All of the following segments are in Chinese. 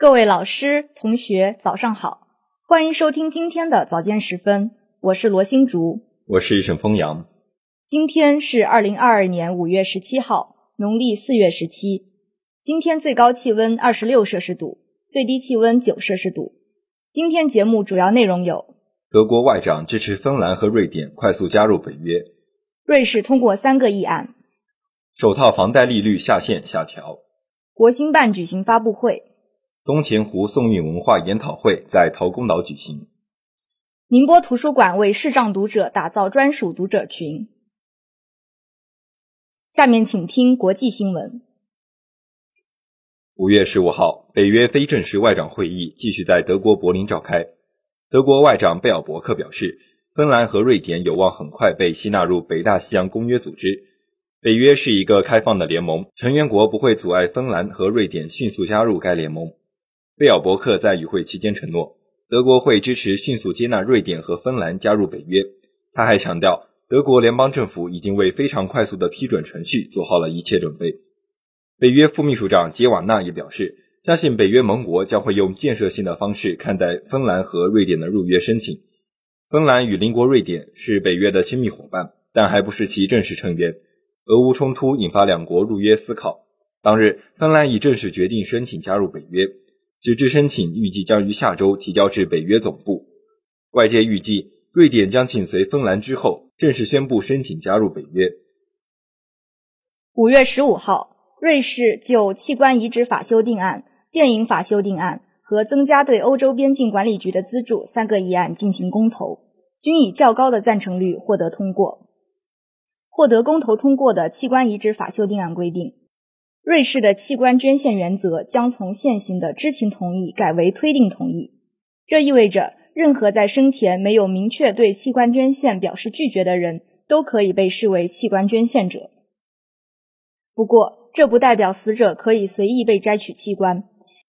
各位老师、同学，早上好！欢迎收听今天的早间时分，我是罗新竹，我是沈风阳。今天是二零二二年五月十七号，农历四月十七。今天最高气温二十六摄氏度，最低气温九摄氏度。今天节目主要内容有：德国外长支持芬兰和瑞典快速加入北约；瑞士通过三个议案；首套房贷利率下限下调；国新办举行发布会。东钱湖宋韵文化研讨会在陶公岛举行。宁波图书馆为视障读者打造专属读者群。下面请听国际新闻。五月十五号，北约非正式外长会议继续在德国柏林召开。德国外长贝尔伯克表示，芬兰和瑞典有望很快被吸纳入北大西洋公约组织。北约是一个开放的联盟，成员国不会阻碍芬兰和瑞典迅速加入该联盟。贝尔伯克在与会期间承诺，德国会支持迅速接纳瑞典和芬兰加入北约。他还强调，德国联邦政府已经为非常快速的批准程序做好了一切准备。北约副秘书长杰瓦纳也表示，相信北约盟国将会用建设性的方式看待芬兰和瑞典的入约申请。芬兰与邻国瑞典是北约的亲密伙伴，但还不是其正式成员。俄乌冲突引发两国入约思考。当日，芬兰已正式决定申请加入北约。纸质申请预计将于下周提交至北约总部。外界预计，瑞典将紧随芬兰之后，正式宣布申请加入北约。五月十五号，瑞士就器官移植法修订案、电影法修订案和增加对欧洲边境管理局的资助三个议案进行公投，均以较高的赞成率获得通过。获得公投通过的器官移植法修订案规定。瑞士的器官捐献原则将从现行的知情同意改为推定同意，这意味着任何在生前没有明确对器官捐献表示拒绝的人都可以被视为器官捐献者。不过，这不代表死者可以随意被摘取器官，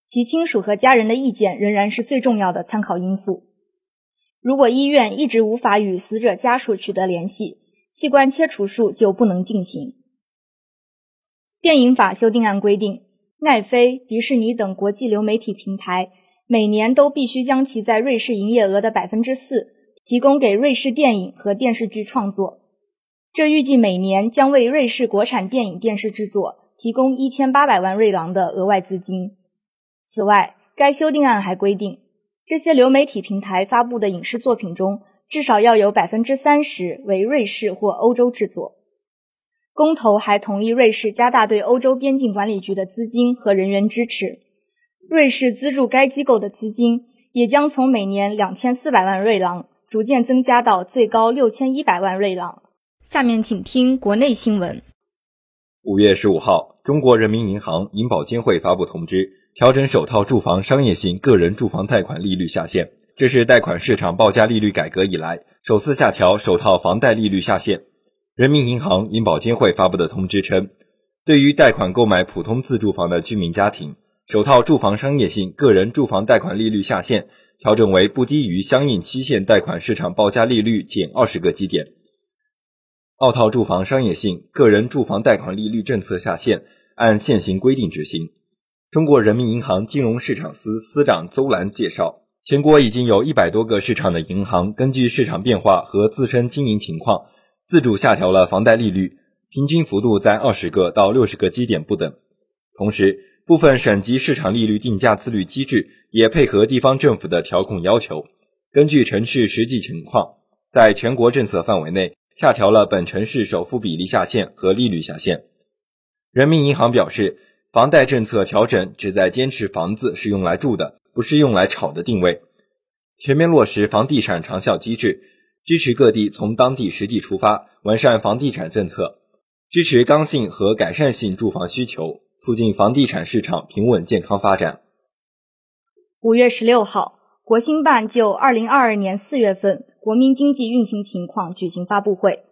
其亲属和家人的意见仍然是最重要的参考因素。如果医院一直无法与死者家属取得联系，器官切除术就不能进行。电影法修订案规定，奈飞、迪士尼等国际流媒体平台每年都必须将其在瑞士营业额的百分之四提供给瑞士电影和电视剧创作。这预计每年将为瑞士国产电影电视制作提供一千八百万瑞郎的额外资金。此外，该修订案还规定，这些流媒体平台发布的影视作品中至少要有百分之三十为瑞士或欧洲制作。公投还同意瑞士加大对欧洲边境管理局的资金和人员支持。瑞士资助该机构的资金也将从每年两千四百万瑞郎逐渐增加到最高六千一百万瑞郎。下面请听国内新闻。五月十五号，中国人民银行、银保监会发布通知，调整首套住房商业性个人住房贷款利率下限，这是贷款市场报价利率改革以来首次下调首套房贷利率下限。人民银行、银保监会发布的通知称，对于贷款购买普通自住房的居民家庭，首套住房商业性个人住房贷款利率下限调整为不低于相应期限贷款市场报价利率减二十个基点；二套住房商业性个人住房贷款利率政策下限按现行规定执行。中国人民银行金融市场司司长邹兰介绍，全国已经有一百多个市场的银行根据市场变化和自身经营情况。自主下调了房贷利率，平均幅度在二十个到六十个基点不等。同时，部分省级市场利率定价自律机制也配合地方政府的调控要求，根据城市实际情况，在全国政策范围内下调了本城市首付比例下限和利率下限。人民银行表示，房贷政策调整旨在坚持房子是用来住的，不是用来炒的定位，全面落实房地产长效机制。支持各地从当地实际出发，完善房地产政策，支持刚性和改善性住房需求，促进房地产市场平稳健康发展。五月十六号，国新办就二零二二年四月份国民经济运行情况举行发布会。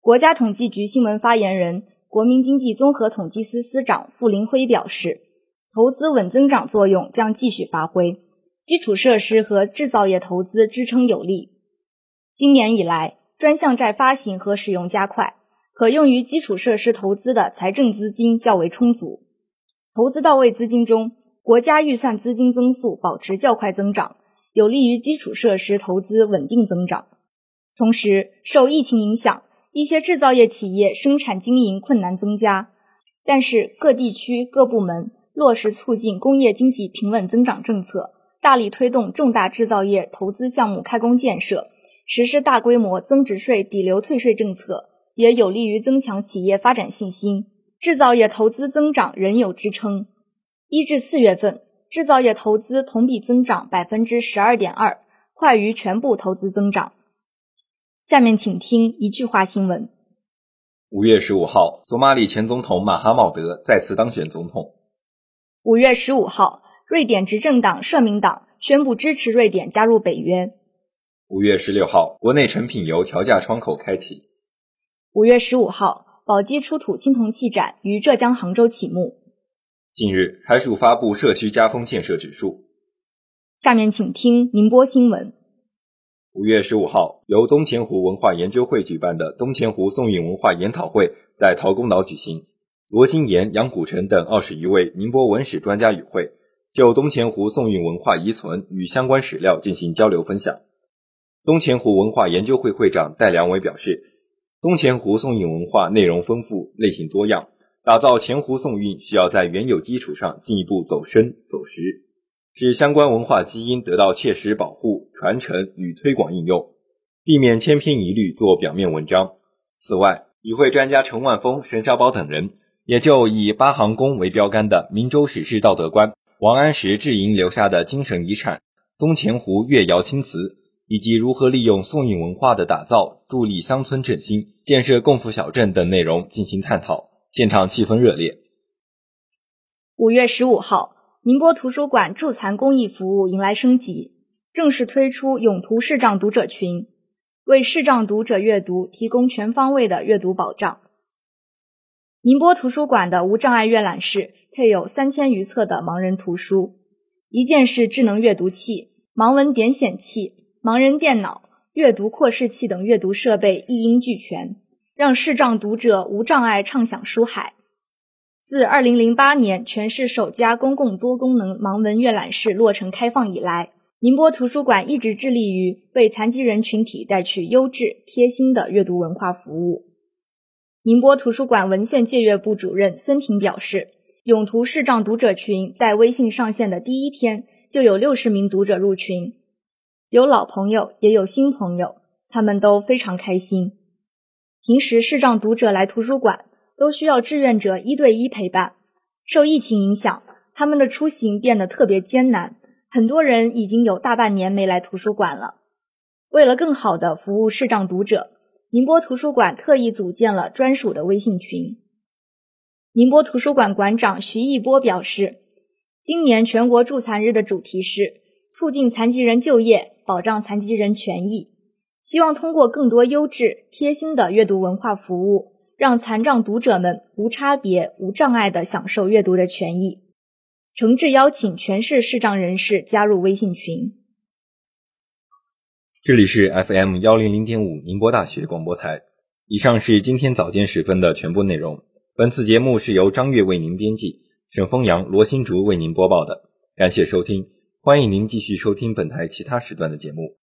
国家统计局新闻发言人、国民经济综合统计司司长傅林辉表示，投资稳增长作用将继续发挥，基础设施和制造业投资支撑有力。今年以来，专项债发行和使用加快，可用于基础设施投资的财政资金较为充足。投资到位资金中，国家预算资金增速保持较快增长，有利于基础设施投资稳定增长。同时，受疫情影响，一些制造业企业生产经营困难增加，但是各地区各部门落实促进工业经济平稳增长政策，大力推动重大制造业投资项目开工建设，实施大规模增值税抵留退税政策，也有利于增强企业发展信心，制造业投资增长仍有支撑。一至四月份，制造业投资同比增长百分之十二点二，快于全部投资增长。下面请听一句话新闻：五月十五号，索马里前总统马哈茂德再次当选总统。五月十五号，瑞典执政党社民党宣布支持瑞典加入北约。五月十六号，国内成品油调价窗口开启。五月十五号，宝鸡出土青铜器展于浙江杭州启幕。近日，海曙发布社区家风建设指数。下面请听宁波新闻。五月十五号，由东钱湖文化研究会举办的东钱湖宋韵文化研讨会在陶公岛举行。罗金岩、杨古城等二十余位宁波文史专家与会，就东钱湖宋韵文化遗存与相关史料进行交流分享。东钱湖文化研究会会长戴良伟表示，东钱湖宋韵文化内容丰富，类型多样。打造钱湖宋韵需要在原有基础上进一步走深走实，使相关文化基因得到切实保护、传承与推广应用，避免千篇一律做表面文章。此外，与会专家陈万峰、沈小宝等人也就以八行宫为标杆的明州史诗道德观、王安石志营留下的精神遗产东钱湖越窑青瓷，以及如何利用宋韵文化的打造助力乡村振兴、建设共富小镇等内容进行探讨。现场气氛热烈。五月十五号，宁波图书馆助残公益服务迎来升级，正式推出永图视障读者群，为视障读者阅读提供全方位的阅读保障。宁波图书馆的无障碍阅览室配有三千余册的盲人图书，一键式智能阅读器、盲文点显器、盲人电脑、阅读扩视器等阅读设备一应俱全。让视障读者无障碍畅享书海。自2008年全市首家公共多功能盲文阅览室落成开放以来，宁波图书馆一直致力于为残疾人群体带去优质、贴心的阅读文化服务。宁波图书馆文献借阅部主任孙婷表示，永图视障读者群在微信上线的第一天就有六十名读者入群，有老朋友也有新朋友，他们都非常开心。平时视障读者来图书馆都需要志愿者一对一陪伴，受疫情影响，他们的出行变得特别艰难，很多人已经有大半年没来图书馆了。为了更好的服务视障读者，宁波图书馆特意组建了专属的微信群。宁波图书馆馆长徐义波表示，今年全国助残日的主题是促进残疾人就业，保障残疾人权益。希望通过更多优质、贴心的阅读文化服务，让残障读者们无差别、无障碍地享受阅读的权益。诚挚邀请全市视障人士加入微信群。这里是 FM 幺零零点五宁波大学广播台。以上是今天早间时分的全部内容。本次节目是由张悦为您编辑，沈丰阳、罗新竹为您播报的。感谢收听，欢迎您继续收听本台其他时段的节目。